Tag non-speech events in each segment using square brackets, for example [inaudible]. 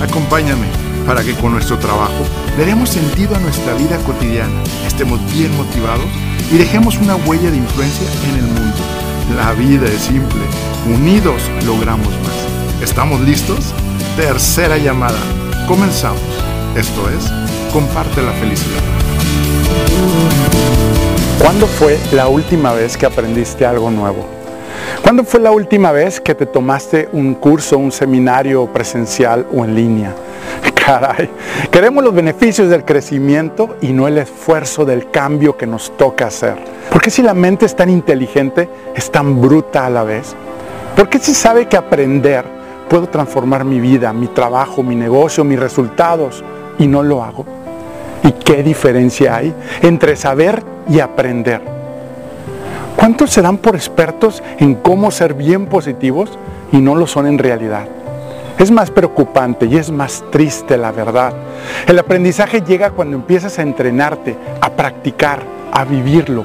Acompáñame para que con nuestro trabajo le demos sentido a nuestra vida cotidiana, estemos bien motivados y dejemos una huella de influencia en el mundo. La vida es simple, unidos logramos más. ¿Estamos listos? Tercera llamada. Comenzamos. Esto es, comparte la felicidad. ¿Cuándo fue la última vez que aprendiste algo nuevo? ¿Cuándo fue la última vez que te tomaste un curso, un seminario presencial o en línea? [laughs] Caray, queremos los beneficios del crecimiento y no el esfuerzo del cambio que nos toca hacer. ¿Por qué si la mente es tan inteligente, es tan bruta a la vez? ¿Por qué si sabe que aprender puedo transformar mi vida, mi trabajo, mi negocio, mis resultados y no lo hago? ¿Y qué diferencia hay entre saber y aprender? ¿Cuántos se dan por expertos en cómo ser bien positivos y no lo son en realidad? Es más preocupante y es más triste la verdad. El aprendizaje llega cuando empiezas a entrenarte, a practicar, a vivirlo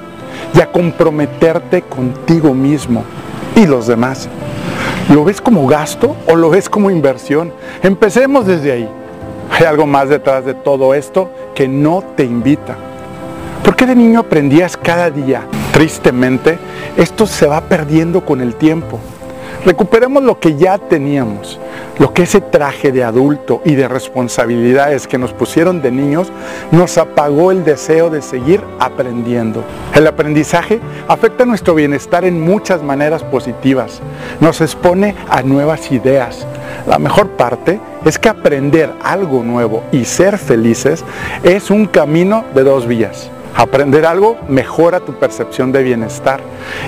y a comprometerte contigo mismo y los demás. ¿Lo ves como gasto o lo ves como inversión? Empecemos desde ahí. Hay algo más detrás de todo esto que no te invita. ¿Por qué de niño aprendías cada día? Tristemente, esto se va perdiendo con el tiempo. Recuperemos lo que ya teníamos, lo que ese traje de adulto y de responsabilidades que nos pusieron de niños nos apagó el deseo de seguir aprendiendo. El aprendizaje afecta nuestro bienestar en muchas maneras positivas, nos expone a nuevas ideas. La mejor parte es que aprender algo nuevo y ser felices es un camino de dos vías. Aprender algo mejora tu percepción de bienestar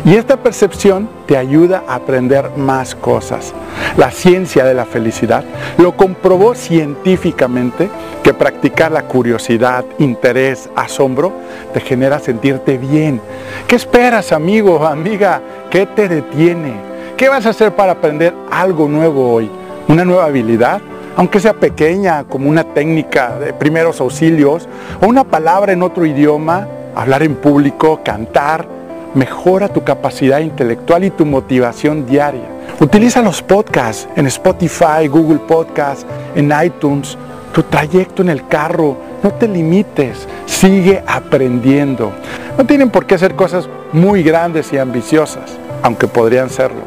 y esta percepción te ayuda a aprender más cosas. La ciencia de la felicidad lo comprobó científicamente que practicar la curiosidad, interés, asombro te genera sentirte bien. ¿Qué esperas, amigo amiga? ¿Qué te detiene? ¿Qué vas a hacer para aprender algo nuevo hoy? ¿Una nueva habilidad? Aunque sea pequeña, como una técnica de primeros auxilios, o una palabra en otro idioma, hablar en público, cantar, mejora tu capacidad intelectual y tu motivación diaria. Utiliza los podcasts en Spotify, Google Podcasts, en iTunes, tu trayecto en el carro. No te limites, sigue aprendiendo. No tienen por qué ser cosas muy grandes y ambiciosas, aunque podrían serlo.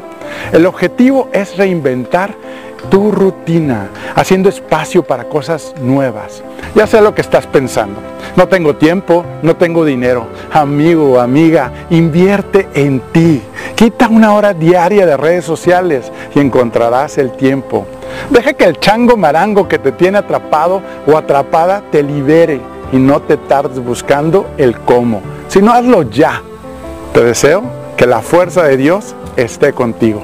El objetivo es reinventar tu rutina, haciendo espacio para cosas nuevas. Ya sé lo que estás pensando. No tengo tiempo, no tengo dinero. Amigo, amiga, invierte en ti. Quita una hora diaria de redes sociales y encontrarás el tiempo. Deja que el chango marango que te tiene atrapado o atrapada te libere y no te tardes buscando el cómo, sino hazlo ya. Te deseo que la fuerza de Dios esté contigo.